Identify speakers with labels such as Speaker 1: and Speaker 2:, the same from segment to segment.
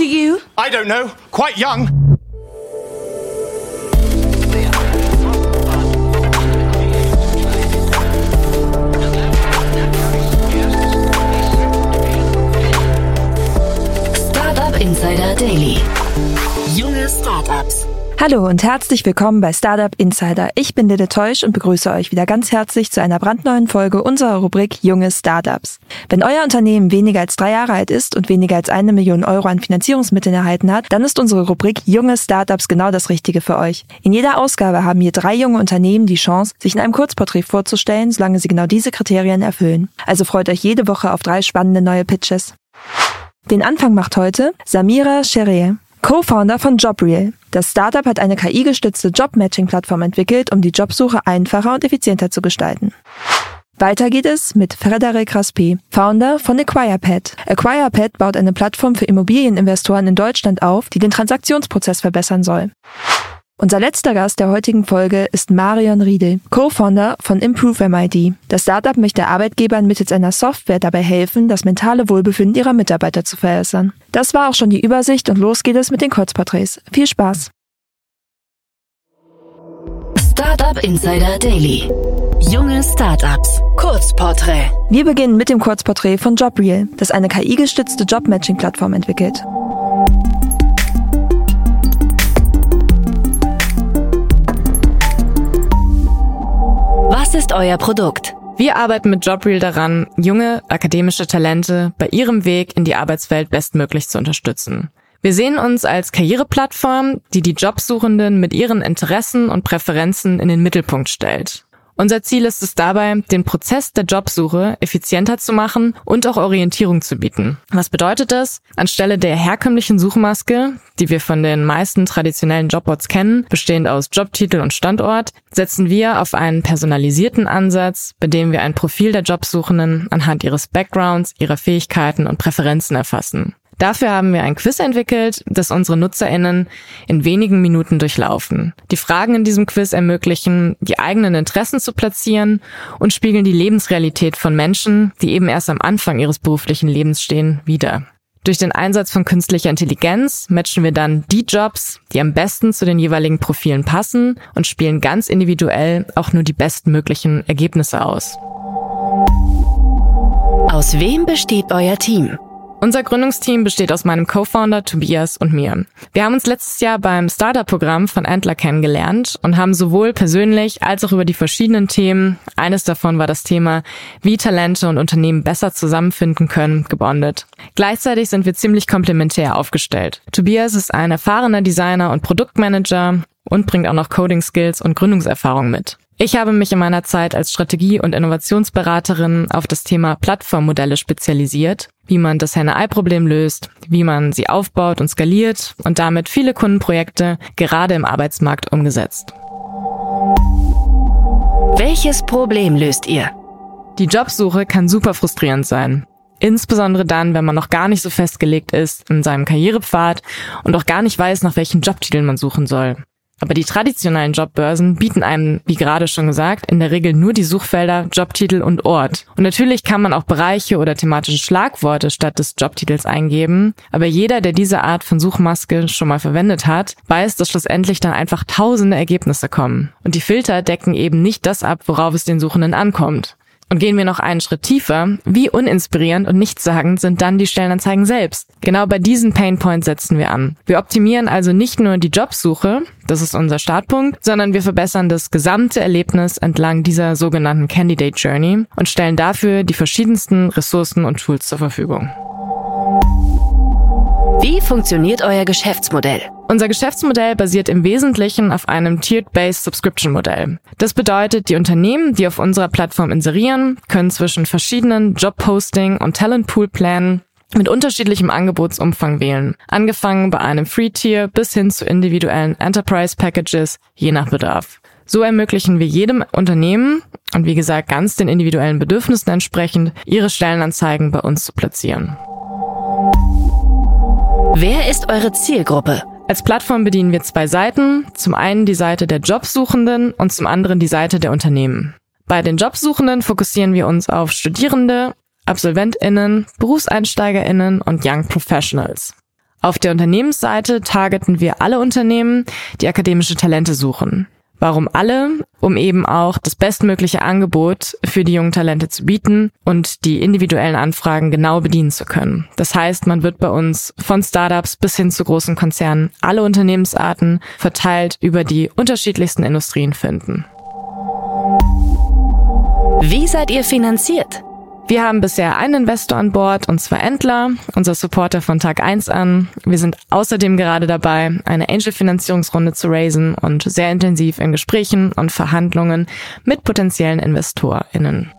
Speaker 1: old are you?
Speaker 2: I don't know. Quite young.
Speaker 3: Startup Insider Daily. Junge Startups.
Speaker 4: Hallo und herzlich willkommen bei Startup Insider. Ich bin Lille Teusch und begrüße euch wieder ganz herzlich zu einer brandneuen Folge unserer Rubrik Junge Startups. Wenn euer Unternehmen weniger als drei Jahre alt ist und weniger als eine Million Euro an Finanzierungsmitteln erhalten hat, dann ist unsere Rubrik Junge Startups genau das Richtige für euch. In jeder Ausgabe haben hier drei junge Unternehmen die Chance, sich in einem Kurzporträt vorzustellen, solange sie genau diese Kriterien erfüllen. Also freut euch jede Woche auf drei spannende neue Pitches. Den Anfang macht heute Samira Sheree. Co-Founder von JobReal. Das Startup hat eine KI-gestützte Job-Matching-Plattform entwickelt, um die Jobsuche einfacher und effizienter zu gestalten. Weiter geht es mit Frederic Raspi, Founder von AcquirePad. AcquirePad baut eine Plattform für Immobilieninvestoren in Deutschland auf, die den Transaktionsprozess verbessern soll. Unser letzter Gast der heutigen Folge ist Marion Riedel, Co-Founder von Improve MID. Das Startup möchte Arbeitgebern mittels einer Software dabei helfen, das mentale Wohlbefinden ihrer Mitarbeiter zu verbessern. Das war auch schon die Übersicht und los geht es mit den Kurzporträts. Viel Spaß!
Speaker 3: Startup Insider Daily. Junge Startups. Kurzporträt.
Speaker 4: Wir beginnen mit dem Kurzporträt von JobReal, das eine KI-gestützte Jobmatching-Plattform entwickelt.
Speaker 3: Was ist euer Produkt?
Speaker 5: Wir arbeiten mit JobReal daran, junge akademische Talente bei ihrem Weg in die Arbeitswelt bestmöglich zu unterstützen. Wir sehen uns als Karriereplattform, die die Jobsuchenden mit ihren Interessen und Präferenzen in den Mittelpunkt stellt. Unser Ziel ist es dabei, den Prozess der Jobsuche effizienter zu machen und auch Orientierung zu bieten. Was bedeutet das? Anstelle der herkömmlichen Suchmaske, die wir von den meisten traditionellen Jobboards kennen, bestehend aus Jobtitel und Standort, setzen wir auf einen personalisierten Ansatz, bei dem wir ein Profil der Jobsuchenden anhand ihres Backgrounds, ihrer Fähigkeiten und Präferenzen erfassen. Dafür haben wir ein Quiz entwickelt, das unsere NutzerInnen in wenigen Minuten durchlaufen. Die Fragen in diesem Quiz ermöglichen, die eigenen Interessen zu platzieren und spiegeln die Lebensrealität von Menschen, die eben erst am Anfang ihres beruflichen Lebens stehen, wider. Durch den Einsatz von künstlicher Intelligenz matchen wir dann die Jobs, die am besten zu den jeweiligen Profilen passen und spielen ganz individuell auch nur die bestmöglichen Ergebnisse aus.
Speaker 3: Aus wem besteht euer Team?
Speaker 5: Unser Gründungsteam besteht aus meinem Co-Founder Tobias und mir. Wir haben uns letztes Jahr beim Startup-Programm von Antler kennengelernt und haben sowohl persönlich als auch über die verschiedenen Themen, eines davon war das Thema, wie Talente und Unternehmen besser zusammenfinden können, gebondet. Gleichzeitig sind wir ziemlich komplementär aufgestellt. Tobias ist ein erfahrener Designer und Produktmanager und bringt auch noch Coding-Skills und Gründungserfahrung mit. Ich habe mich in meiner Zeit als Strategie- und Innovationsberaterin auf das Thema Plattformmodelle spezialisiert, wie man das Henne-Ei-Problem löst, wie man sie aufbaut und skaliert und damit viele Kundenprojekte gerade im Arbeitsmarkt umgesetzt.
Speaker 3: Welches Problem löst ihr?
Speaker 5: Die Jobsuche kann super frustrierend sein. Insbesondere dann, wenn man noch gar nicht so festgelegt ist in seinem Karrierepfad und auch gar nicht weiß, nach welchen Jobtiteln man suchen soll. Aber die traditionellen Jobbörsen bieten einem, wie gerade schon gesagt, in der Regel nur die Suchfelder Jobtitel und Ort. Und natürlich kann man auch Bereiche oder thematische Schlagworte statt des Jobtitels eingeben, aber jeder, der diese Art von Suchmaske schon mal verwendet hat, weiß, dass schlussendlich dann einfach tausende Ergebnisse kommen. Und die Filter decken eben nicht das ab, worauf es den Suchenden ankommt. Und gehen wir noch einen Schritt tiefer, wie uninspirierend und nichtssagend sind dann die Stellenanzeigen selbst? Genau bei diesen Painpoints setzen wir an. Wir optimieren also nicht nur die Jobsuche, das ist unser Startpunkt, sondern wir verbessern das gesamte Erlebnis entlang dieser sogenannten Candidate Journey und stellen dafür die verschiedensten Ressourcen und Tools zur Verfügung.
Speaker 3: Wie funktioniert euer Geschäftsmodell?
Speaker 5: Unser Geschäftsmodell basiert im Wesentlichen auf einem Tiered-Based Subscription Modell. Das bedeutet, die Unternehmen, die auf unserer Plattform inserieren, können zwischen verschiedenen Jobposting und Talentpool-Plänen mit unterschiedlichem Angebotsumfang wählen, angefangen bei einem Free-Tier bis hin zu individuellen Enterprise-Packages, je nach Bedarf. So ermöglichen wir jedem Unternehmen und wie gesagt ganz den individuellen Bedürfnissen entsprechend, ihre Stellenanzeigen bei uns zu platzieren.
Speaker 3: Wer ist eure Zielgruppe?
Speaker 5: Als Plattform bedienen wir zwei Seiten, zum einen die Seite der Jobsuchenden und zum anderen die Seite der Unternehmen. Bei den Jobsuchenden fokussieren wir uns auf Studierende, AbsolventInnen, Berufseinsteigerinnen und Young Professionals. Auf der Unternehmensseite targeten wir alle Unternehmen, die akademische Talente suchen. Warum alle? Um eben auch das bestmögliche Angebot für die jungen Talente zu bieten und die individuellen Anfragen genau bedienen zu können. Das heißt, man wird bei uns von Startups bis hin zu großen Konzernen alle Unternehmensarten verteilt über die unterschiedlichsten Industrien finden.
Speaker 3: Wie seid ihr finanziert?
Speaker 5: Wir haben bisher einen Investor an Bord, und zwar Entler, unser Supporter von Tag 1 an. Wir sind außerdem gerade dabei, eine Angel-Finanzierungsrunde zu raisen und sehr intensiv in Gesprächen und Verhandlungen mit potenziellen InvestorInnen.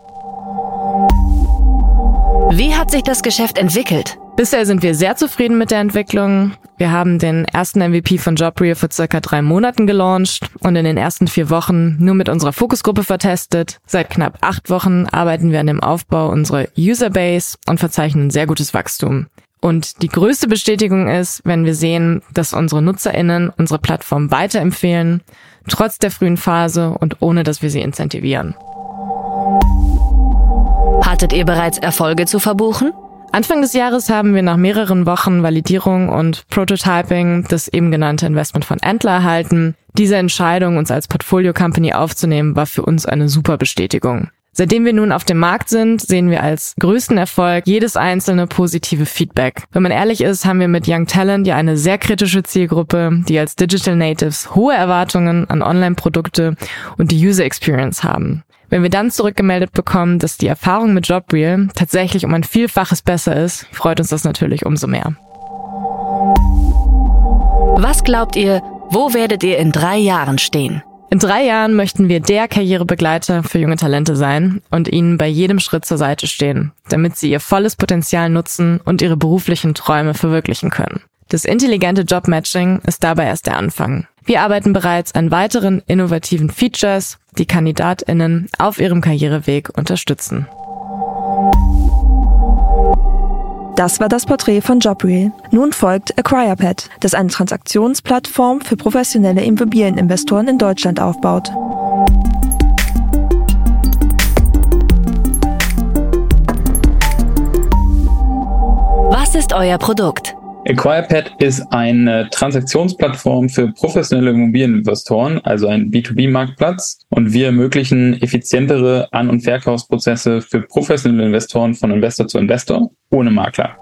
Speaker 3: Wie hat sich das Geschäft entwickelt?
Speaker 5: Bisher sind wir sehr zufrieden mit der Entwicklung. Wir haben den ersten MVP von Jobriel vor circa drei Monaten gelauncht und in den ersten vier Wochen nur mit unserer Fokusgruppe vertestet. Seit knapp acht Wochen arbeiten wir an dem Aufbau unserer Userbase und verzeichnen sehr gutes Wachstum. Und die größte Bestätigung ist, wenn wir sehen, dass unsere NutzerInnen unsere Plattform weiterempfehlen, trotz der frühen Phase und ohne dass wir sie incentivieren.
Speaker 3: Hattet ihr bereits Erfolge zu verbuchen?
Speaker 5: Anfang des Jahres haben wir nach mehreren Wochen Validierung und Prototyping das eben genannte Investment von Antler erhalten. Diese Entscheidung, uns als Portfolio Company aufzunehmen, war für uns eine super Bestätigung. Seitdem wir nun auf dem Markt sind, sehen wir als größten Erfolg jedes einzelne positive Feedback. Wenn man ehrlich ist, haben wir mit Young Talent ja eine sehr kritische Zielgruppe, die als Digital Natives hohe Erwartungen an Online-Produkte und die User Experience haben. Wenn wir dann zurückgemeldet bekommen, dass die Erfahrung mit JobReal tatsächlich um ein Vielfaches besser ist, freut uns das natürlich umso mehr.
Speaker 3: Was glaubt ihr, wo werdet ihr in drei Jahren stehen?
Speaker 5: In drei Jahren möchten wir der Karrierebegleiter für junge Talente sein und ihnen bei jedem Schritt zur Seite stehen, damit sie ihr volles Potenzial nutzen und ihre beruflichen Träume verwirklichen können. Das intelligente Jobmatching ist dabei erst der Anfang. Wir arbeiten bereits an weiteren innovativen Features, die Kandidatinnen auf ihrem Karriereweg unterstützen.
Speaker 4: Das war das Porträt von Jobreel. Nun folgt AcquirePad, das eine Transaktionsplattform für professionelle Immobilieninvestoren in Deutschland aufbaut.
Speaker 3: Was ist euer Produkt?
Speaker 1: AcquirePad ist eine Transaktionsplattform für professionelle Immobilieninvestoren, also ein B2B-Marktplatz. Und wir ermöglichen effizientere An- und Verkaufsprozesse für professionelle Investoren von Investor zu Investor ohne Makler.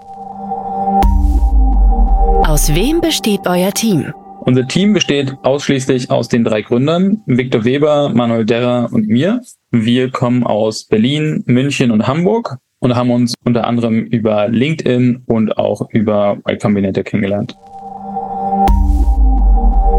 Speaker 3: Aus wem besteht euer Team?
Speaker 1: Unser Team besteht ausschließlich aus den drei Gründern, Viktor Weber, Manuel Derrer und mir. Wir kommen aus Berlin, München und Hamburg und haben uns unter anderem über LinkedIn und auch über Y Combinator kennengelernt.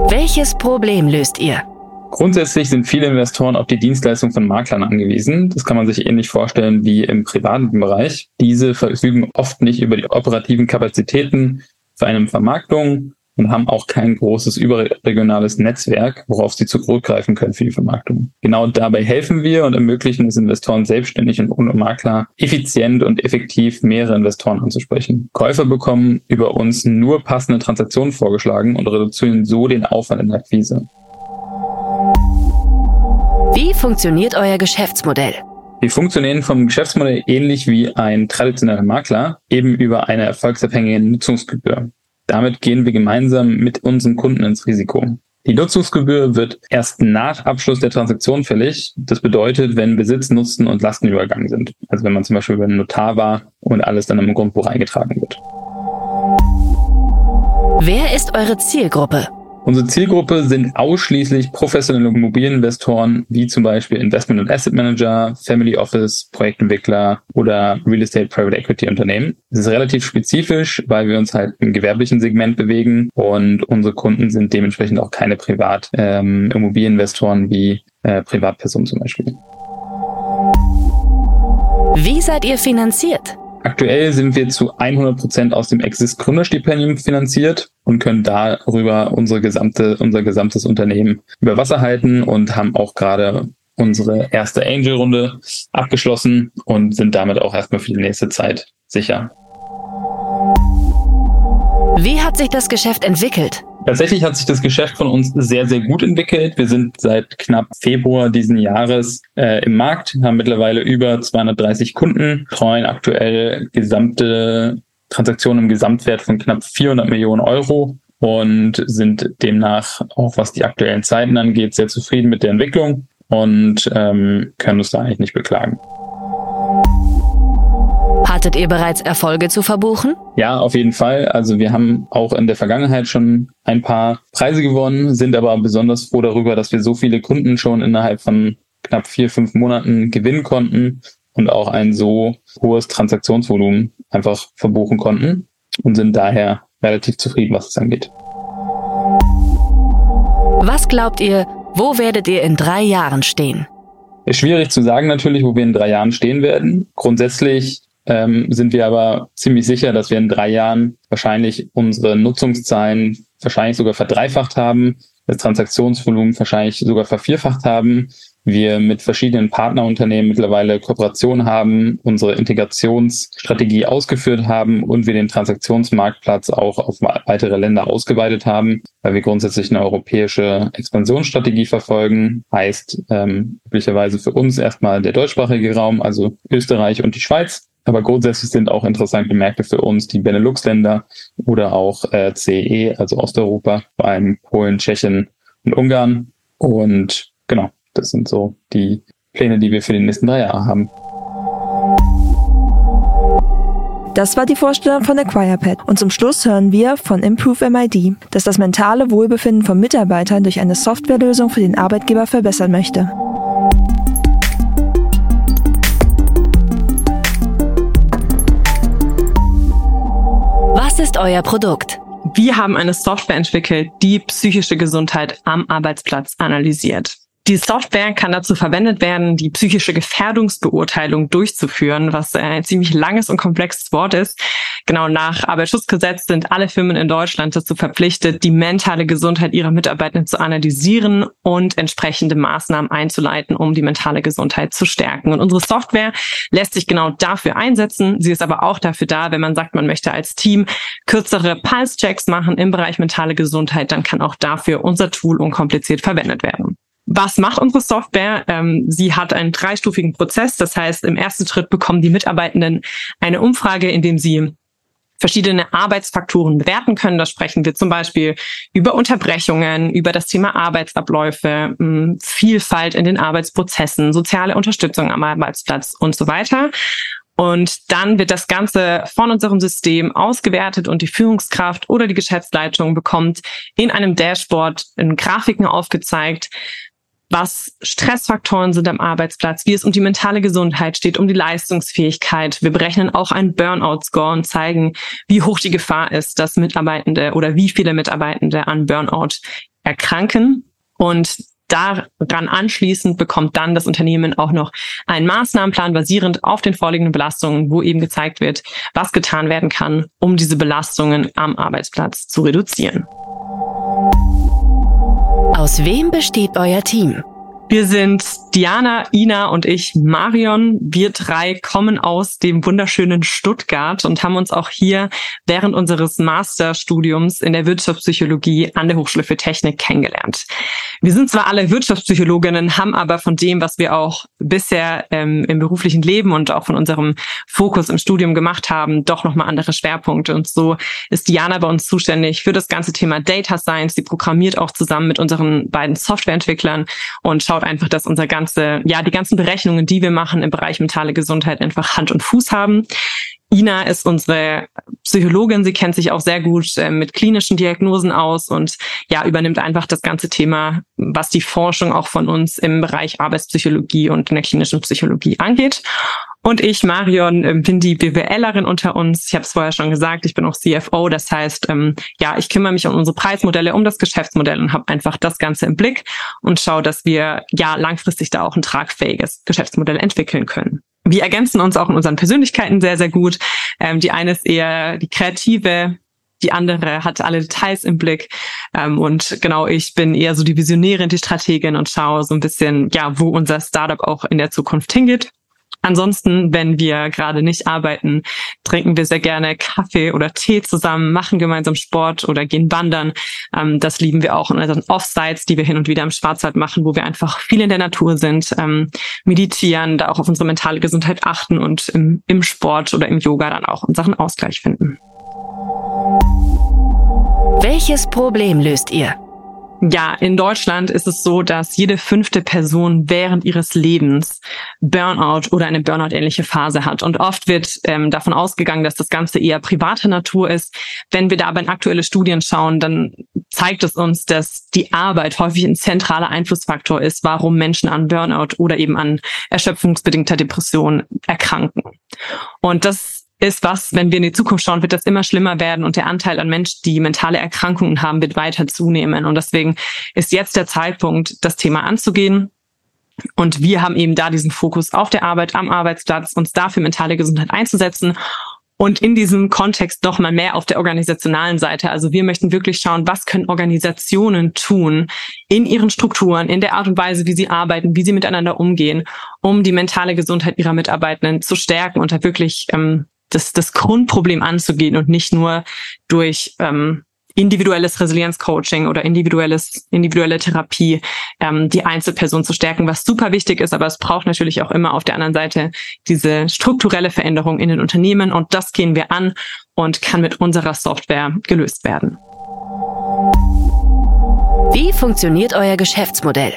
Speaker 3: Welches Problem löst ihr?
Speaker 1: Grundsätzlich sind viele Investoren auf die Dienstleistung von Maklern angewiesen. Das kann man sich ähnlich vorstellen wie im privaten Bereich. Diese verfügen oft nicht über die operativen Kapazitäten für eine Vermarktung und haben auch kein großes überregionales Netzwerk, worauf sie zurückgreifen können für die Vermarktung. Genau dabei helfen wir und ermöglichen es Investoren selbstständig und ohne Makler effizient und effektiv mehrere Investoren anzusprechen. Käufer bekommen über uns nur passende Transaktionen vorgeschlagen und reduzieren so den Aufwand in der Akquise.
Speaker 3: Wie funktioniert euer Geschäftsmodell?
Speaker 1: Wir funktionieren vom Geschäftsmodell ähnlich wie ein traditioneller Makler, eben über eine erfolgsabhängige Nutzungsgebühr. Damit gehen wir gemeinsam mit unseren Kunden ins Risiko. Die Nutzungsgebühr wird erst nach Abschluss der Transaktion fällig. Das bedeutet, wenn Besitz, Nutzen und Lasten übergangen sind. Also wenn man zum Beispiel über einen Notar war und alles dann im Grundbuch eingetragen wird.
Speaker 3: Wer ist eure Zielgruppe?
Speaker 1: Unsere Zielgruppe sind ausschließlich professionelle Immobilieninvestoren, wie zum Beispiel Investment- und Asset Manager, Family Office, Projektentwickler oder Real Estate Private Equity Unternehmen. Es ist relativ spezifisch, weil wir uns halt im gewerblichen Segment bewegen und unsere Kunden sind dementsprechend auch keine Privat-Immobilieninvestoren ähm, wie äh, Privatpersonen zum Beispiel.
Speaker 3: Wie seid ihr finanziert?
Speaker 1: Aktuell sind wir zu 100 Prozent aus dem Exist Gründerstipendium finanziert und können darüber unsere gesamte, unser gesamtes Unternehmen über Wasser halten und haben auch gerade unsere erste Angel-Runde abgeschlossen und sind damit auch erstmal für die nächste Zeit sicher.
Speaker 3: Wie hat sich das Geschäft entwickelt?
Speaker 1: Tatsächlich hat sich das Geschäft von uns sehr, sehr gut entwickelt. Wir sind seit knapp Februar diesen Jahres äh, im Markt, haben mittlerweile über 230 Kunden, treuen aktuell gesamte Transaktionen im Gesamtwert von knapp 400 Millionen Euro und sind demnach auch was die aktuellen Zeiten angeht sehr zufrieden mit der Entwicklung und ähm, können uns da eigentlich nicht beklagen.
Speaker 3: Hattet ihr bereits Erfolge zu verbuchen?
Speaker 1: Ja, auf jeden Fall. Also wir haben auch in der Vergangenheit schon ein paar Preise gewonnen, sind aber besonders froh darüber, dass wir so viele Kunden schon innerhalb von knapp vier, fünf Monaten gewinnen konnten und auch ein so hohes Transaktionsvolumen einfach verbuchen konnten und sind daher relativ zufrieden, was es angeht.
Speaker 3: Was glaubt ihr, wo werdet ihr in drei Jahren stehen?
Speaker 1: Ist schwierig zu sagen natürlich, wo wir in drei Jahren stehen werden. Grundsätzlich ähm, sind wir aber ziemlich sicher, dass wir in drei Jahren wahrscheinlich unsere Nutzungszahlen wahrscheinlich sogar verdreifacht haben, das Transaktionsvolumen wahrscheinlich sogar vervierfacht haben wir mit verschiedenen Partnerunternehmen mittlerweile Kooperationen haben, unsere Integrationsstrategie ausgeführt haben und wir den Transaktionsmarktplatz auch auf weitere Länder ausgeweitet haben, weil wir grundsätzlich eine europäische Expansionsstrategie verfolgen. Heißt ähm, üblicherweise für uns erstmal der deutschsprachige Raum, also Österreich und die Schweiz. Aber grundsätzlich sind auch interessante Märkte für uns die Benelux-Länder oder auch äh, CE, also Osteuropa, vor allem Polen, Tschechien und Ungarn. Und genau, das sind so die Pläne, die wir für die nächsten drei Jahre haben.
Speaker 4: Das war die Vorstellung von AcquirePad. Und zum Schluss hören wir von Improve MID, dass das mentale Wohlbefinden von Mitarbeitern durch eine Softwarelösung für den Arbeitgeber verbessern möchte.
Speaker 3: Was ist euer Produkt?
Speaker 6: Wir haben eine Software entwickelt, die psychische Gesundheit am Arbeitsplatz analysiert. Die Software kann dazu verwendet werden, die psychische Gefährdungsbeurteilung durchzuführen, was ein ziemlich langes und komplexes Wort ist. Genau nach Arbeitsschutzgesetz sind alle Firmen in Deutschland dazu verpflichtet, die mentale Gesundheit ihrer Mitarbeitenden zu analysieren und entsprechende Maßnahmen einzuleiten, um die mentale Gesundheit zu stärken. Und unsere Software lässt sich genau dafür einsetzen. Sie ist aber auch dafür da, wenn man sagt, man möchte als Team kürzere Pulse-Checks machen im Bereich mentale Gesundheit, dann kann auch dafür unser Tool unkompliziert verwendet werden. Was macht unsere Software? Ähm, sie hat einen dreistufigen Prozess. Das heißt, im ersten Schritt bekommen die Mitarbeitenden eine Umfrage, in dem sie verschiedene Arbeitsfaktoren bewerten können. Da sprechen wir zum Beispiel über Unterbrechungen, über das Thema Arbeitsabläufe, hm, Vielfalt in den Arbeitsprozessen, soziale Unterstützung am Arbeitsplatz und so weiter. Und dann wird das Ganze von unserem System ausgewertet und die Führungskraft oder die Geschäftsleitung bekommt in einem Dashboard in Grafiken aufgezeigt, was Stressfaktoren sind am Arbeitsplatz, wie es um die mentale Gesundheit steht, um die Leistungsfähigkeit. Wir berechnen auch einen Burnout-Score und zeigen, wie hoch die Gefahr ist, dass Mitarbeitende oder wie viele Mitarbeitende an Burnout erkranken. Und daran anschließend bekommt dann das Unternehmen auch noch einen Maßnahmenplan basierend auf den vorliegenden Belastungen, wo eben gezeigt wird, was getan werden kann, um diese Belastungen am Arbeitsplatz zu reduzieren.
Speaker 3: Aus wem besteht euer Team?
Speaker 6: Wir sind Diana, Ina und ich, Marion. Wir drei kommen aus dem wunderschönen Stuttgart und haben uns auch hier während unseres Masterstudiums in der Wirtschaftspsychologie an der Hochschule für Technik kennengelernt. Wir sind zwar alle Wirtschaftspsychologinnen, haben aber von dem, was wir auch bisher ähm, im beruflichen Leben und auch von unserem Fokus im Studium gemacht haben, doch nochmal andere Schwerpunkte. Und so ist Diana bei uns zuständig für das ganze Thema Data Science. Sie programmiert auch zusammen mit unseren beiden Softwareentwicklern und schaut einfach, dass unser ganze, ja, die ganzen Berechnungen, die wir machen im Bereich mentale Gesundheit einfach Hand und Fuß haben. Ina ist unsere Psychologin. Sie kennt sich auch sehr gut äh, mit klinischen Diagnosen aus und ja, übernimmt einfach das ganze Thema, was die Forschung auch von uns im Bereich Arbeitspsychologie und in der klinischen Psychologie angeht. Und ich, Marion, ähm, bin die BWLerin unter uns. Ich habe es vorher schon gesagt, ich bin auch CFO. Das heißt, ähm, ja, ich kümmere mich um unsere Preismodelle, um das Geschäftsmodell und habe einfach das Ganze im Blick und schaue, dass wir ja langfristig da auch ein tragfähiges Geschäftsmodell entwickeln können. Wir ergänzen uns auch in unseren Persönlichkeiten sehr, sehr gut. Ähm, die eine ist eher die kreative, die andere hat alle Details im Blick. Ähm, und genau, ich bin eher so die Visionärin, die Strategin und schaue so ein bisschen, ja, wo unser Startup auch in der Zukunft hingeht. Ansonsten, wenn wir gerade nicht arbeiten, trinken wir sehr gerne Kaffee oder Tee zusammen, machen gemeinsam Sport oder gehen wandern. Ähm, das lieben wir auch in unseren Offsites, die wir hin und wieder im Schwarzwald machen, wo wir einfach viel in der Natur sind, ähm, meditieren, da auch auf unsere mentale Gesundheit achten und im, im Sport oder im Yoga dann auch unseren Ausgleich finden.
Speaker 3: Welches Problem löst ihr?
Speaker 6: Ja, in Deutschland ist es so, dass jede fünfte Person während ihres Lebens Burnout oder eine Burnout-ähnliche Phase hat. Und oft wird ähm, davon ausgegangen, dass das Ganze eher privater Natur ist. Wenn wir da aber in aktuelle Studien schauen, dann zeigt es uns, dass die Arbeit häufig ein zentraler Einflussfaktor ist, warum Menschen an Burnout oder eben an erschöpfungsbedingter Depression erkranken. Und das ist was, wenn wir in die Zukunft schauen, wird das immer schlimmer werden und der Anteil an Menschen, die mentale Erkrankungen haben, wird weiter zunehmen. Und deswegen ist jetzt der Zeitpunkt, das Thema anzugehen. Und wir haben eben da diesen Fokus auf der Arbeit, am Arbeitsplatz, uns dafür mentale Gesundheit einzusetzen. Und in diesem Kontext noch mal mehr auf der organisationalen Seite. Also wir möchten wirklich schauen, was können Organisationen tun in ihren Strukturen, in der Art und Weise, wie sie arbeiten, wie sie miteinander umgehen, um die mentale Gesundheit ihrer Mitarbeitenden zu stärken und da wirklich ähm, das, das Grundproblem anzugehen und nicht nur durch ähm, individuelles Resilienzcoaching oder individuelles, individuelle Therapie ähm, die Einzelperson zu stärken, was super wichtig ist, aber es braucht natürlich auch immer auf der anderen Seite diese strukturelle Veränderung in den Unternehmen und das gehen wir an und kann mit unserer Software gelöst werden.
Speaker 3: Wie funktioniert euer Geschäftsmodell?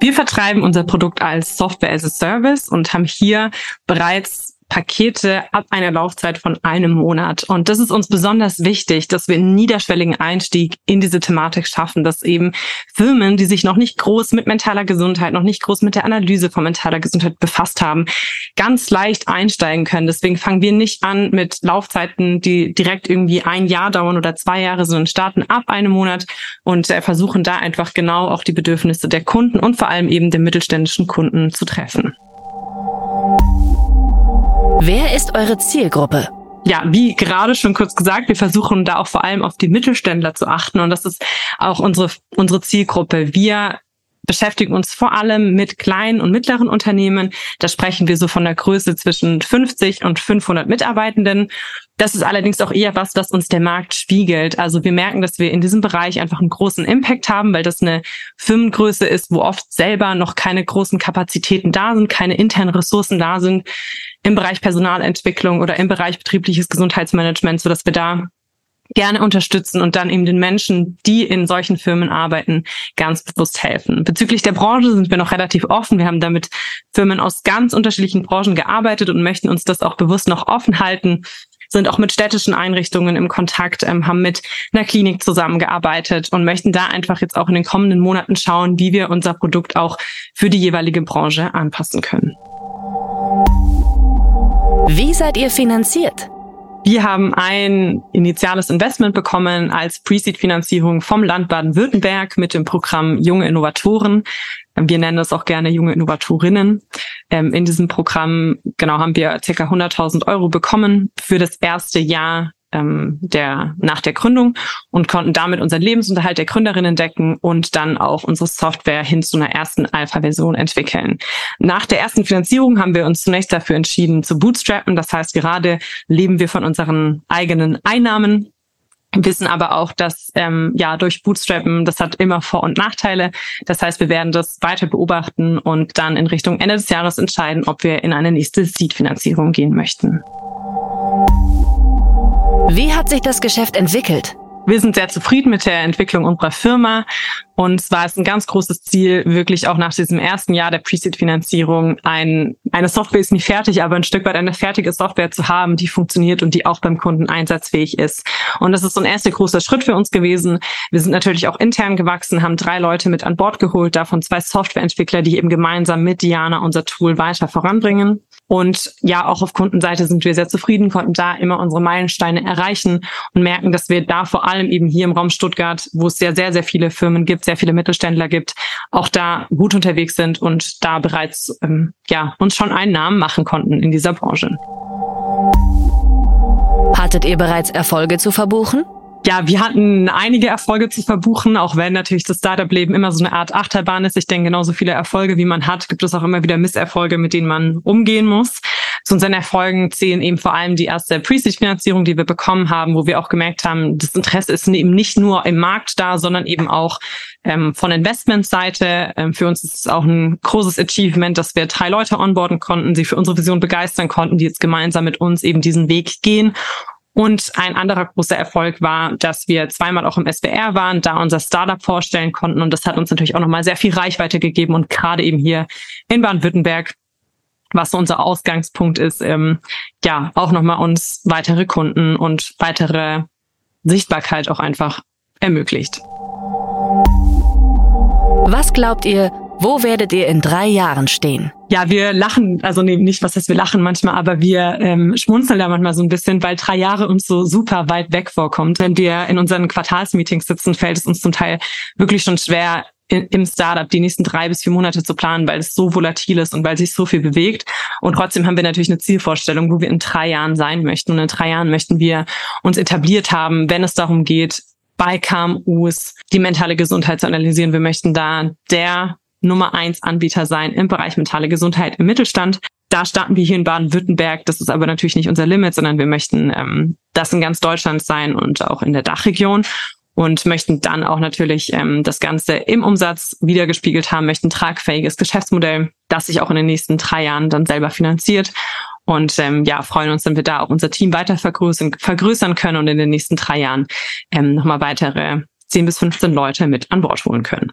Speaker 6: Wir vertreiben unser Produkt als Software as a Service und haben hier bereits Pakete ab einer Laufzeit von einem Monat. Und das ist uns besonders wichtig, dass wir einen niederschwelligen Einstieg in diese Thematik schaffen, dass eben Firmen, die sich noch nicht groß mit mentaler Gesundheit, noch nicht groß mit der Analyse von mentaler Gesundheit befasst haben, ganz leicht einsteigen können. Deswegen fangen wir nicht an mit Laufzeiten, die direkt irgendwie ein Jahr dauern oder zwei Jahre, sondern starten ab einem Monat und äh, versuchen da einfach genau auch die Bedürfnisse der Kunden und vor allem eben der mittelständischen Kunden zu treffen.
Speaker 3: Wer ist eure Zielgruppe?
Speaker 6: Ja, wie gerade schon kurz gesagt, wir versuchen da auch vor allem auf die Mittelständler zu achten und das ist auch unsere, unsere Zielgruppe. Wir beschäftigen uns vor allem mit kleinen und mittleren Unternehmen. Da sprechen wir so von der Größe zwischen 50 und 500 Mitarbeitenden. Das ist allerdings auch eher was, was uns der Markt spiegelt. Also wir merken, dass wir in diesem Bereich einfach einen großen Impact haben, weil das eine Firmengröße ist, wo oft selber noch keine großen Kapazitäten da sind, keine internen Ressourcen da sind im Bereich Personalentwicklung oder im Bereich betriebliches Gesundheitsmanagement, so dass wir da gerne unterstützen und dann eben den Menschen, die in solchen Firmen arbeiten, ganz bewusst helfen. Bezüglich der Branche sind wir noch relativ offen. Wir haben damit Firmen aus ganz unterschiedlichen Branchen gearbeitet und möchten uns das auch bewusst noch offen halten sind auch mit städtischen Einrichtungen im Kontakt, ähm, haben mit einer Klinik zusammengearbeitet und möchten da einfach jetzt auch in den kommenden Monaten schauen, wie wir unser Produkt auch für die jeweilige Branche anpassen können.
Speaker 3: Wie seid ihr finanziert?
Speaker 6: Wir haben ein initiales Investment bekommen als Pre-Seed-Finanzierung vom Land Baden-Württemberg mit dem Programm Junge Innovatoren. Wir nennen das auch gerne junge Innovatorinnen. Ähm, in diesem Programm, genau, haben wir ca. 100.000 Euro bekommen für das erste Jahr ähm, der, nach der Gründung und konnten damit unseren Lebensunterhalt der Gründerinnen decken und dann auch unsere Software hin zu einer ersten Alpha-Version entwickeln. Nach der ersten Finanzierung haben wir uns zunächst dafür entschieden zu bootstrappen. Das heißt, gerade leben wir von unseren eigenen Einnahmen wissen aber auch, dass ähm, ja durch Bootstrappen, das hat immer Vor- und Nachteile. Das heißt, wir werden das weiter beobachten und dann in Richtung Ende des Jahres entscheiden, ob wir in eine nächste Seed-Finanzierung gehen möchten.
Speaker 3: Wie hat sich das Geschäft entwickelt?
Speaker 6: Wir sind sehr zufrieden mit der Entwicklung unserer Firma. Und es war es ein ganz großes Ziel, wirklich auch nach diesem ersten Jahr der Pre-Seed-Finanzierung ein, eine Software ist nicht fertig, aber ein Stück weit eine fertige Software zu haben, die funktioniert und die auch beim Kunden einsatzfähig ist. Und das ist so ein erster großer Schritt für uns gewesen. Wir sind natürlich auch intern gewachsen, haben drei Leute mit an Bord geholt, davon zwei Softwareentwickler, die eben gemeinsam mit Diana unser Tool weiter voranbringen. Und ja, auch auf Kundenseite sind wir sehr zufrieden, konnten da immer unsere Meilensteine erreichen und merken, dass wir da vor allem eben hier im Raum Stuttgart, wo es ja sehr, sehr viele Firmen gibt, sehr viele Mittelständler gibt, auch da gut unterwegs sind und da bereits ähm, ja uns schon einen Namen machen konnten in dieser Branche.
Speaker 3: Hattet ihr bereits Erfolge zu verbuchen?
Speaker 6: Ja, wir hatten einige Erfolge zu verbuchen, auch wenn natürlich das Startup-Leben immer so eine Art Achterbahn ist. Ich denke, genauso viele Erfolge, wie man hat, gibt es auch immer wieder Misserfolge, mit denen man umgehen muss. Zu unseren Erfolgen zählen eben vor allem die erste Pre-Seed-Finanzierung, die wir bekommen haben, wo wir auch gemerkt haben, das Interesse ist eben nicht nur im Markt da, sondern eben auch ähm, von Investmentseite. Ähm, für uns ist es auch ein großes Achievement, dass wir drei Leute onboarden konnten, sie für unsere Vision begeistern konnten, die jetzt gemeinsam mit uns eben diesen Weg gehen. Und ein anderer großer Erfolg war, dass wir zweimal auch im SWR waren, da unser Startup vorstellen konnten. Und das hat uns natürlich auch nochmal sehr viel Reichweite gegeben und gerade eben hier in Baden-Württemberg, was unser Ausgangspunkt ist, ähm, ja, auch nochmal uns weitere Kunden und weitere Sichtbarkeit auch einfach ermöglicht.
Speaker 3: Was glaubt ihr, wo werdet ihr in drei Jahren stehen?
Speaker 6: Ja, wir lachen, also nee, nicht, was heißt wir lachen manchmal, aber wir ähm, schmunzeln da manchmal so ein bisschen, weil drei Jahre uns so super weit weg vorkommt. Wenn wir in unseren Quartalsmeetings sitzen, fällt es uns zum Teil wirklich schon schwer, im Startup die nächsten drei bis vier Monate zu planen, weil es so volatil ist und weil sich so viel bewegt. Und trotzdem haben wir natürlich eine Zielvorstellung, wo wir in drei Jahren sein möchten. Und in drei Jahren möchten wir uns etabliert haben, wenn es darum geht, bei KMUs die mentale Gesundheit zu analysieren. Wir möchten da der Nummer eins Anbieter sein im Bereich mentale Gesundheit im Mittelstand. Da starten wir hier in Baden-Württemberg. Das ist aber natürlich nicht unser Limit, sondern wir möchten ähm, das in ganz Deutschland sein und auch in der Dachregion und möchten dann auch natürlich ähm, das Ganze im Umsatz wiedergespiegelt haben, möchten tragfähiges Geschäftsmodell, das sich auch in den nächsten drei Jahren dann selber finanziert. Und ähm, ja, freuen uns, wenn wir da auch unser Team weiter vergrößern, vergrößern können und in den nächsten drei Jahren ähm, nochmal weitere 10 bis 15 Leute mit an Bord holen können.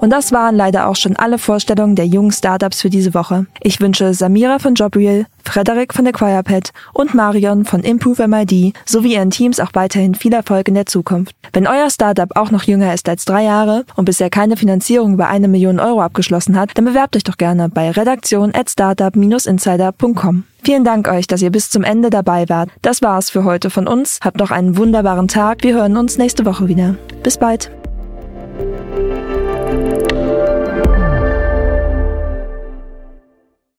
Speaker 4: Und das waren leider auch schon alle Vorstellungen der jungen Startups für diese Woche. Ich wünsche Samira von Jobriel, Frederik von AquirePad und Marion von Improve MID sowie ihren Teams auch weiterhin viel Erfolg in der Zukunft. Wenn euer Startup auch noch jünger ist als drei Jahre und bisher keine Finanzierung über eine Million Euro abgeschlossen hat, dann bewerbt euch doch gerne bei redaktion at startup-insider.com. Vielen Dank euch, dass ihr bis zum Ende dabei wart. Das war's für heute von uns. Habt noch einen wunderbaren Tag. Wir hören uns nächste Woche wieder. Bis bald.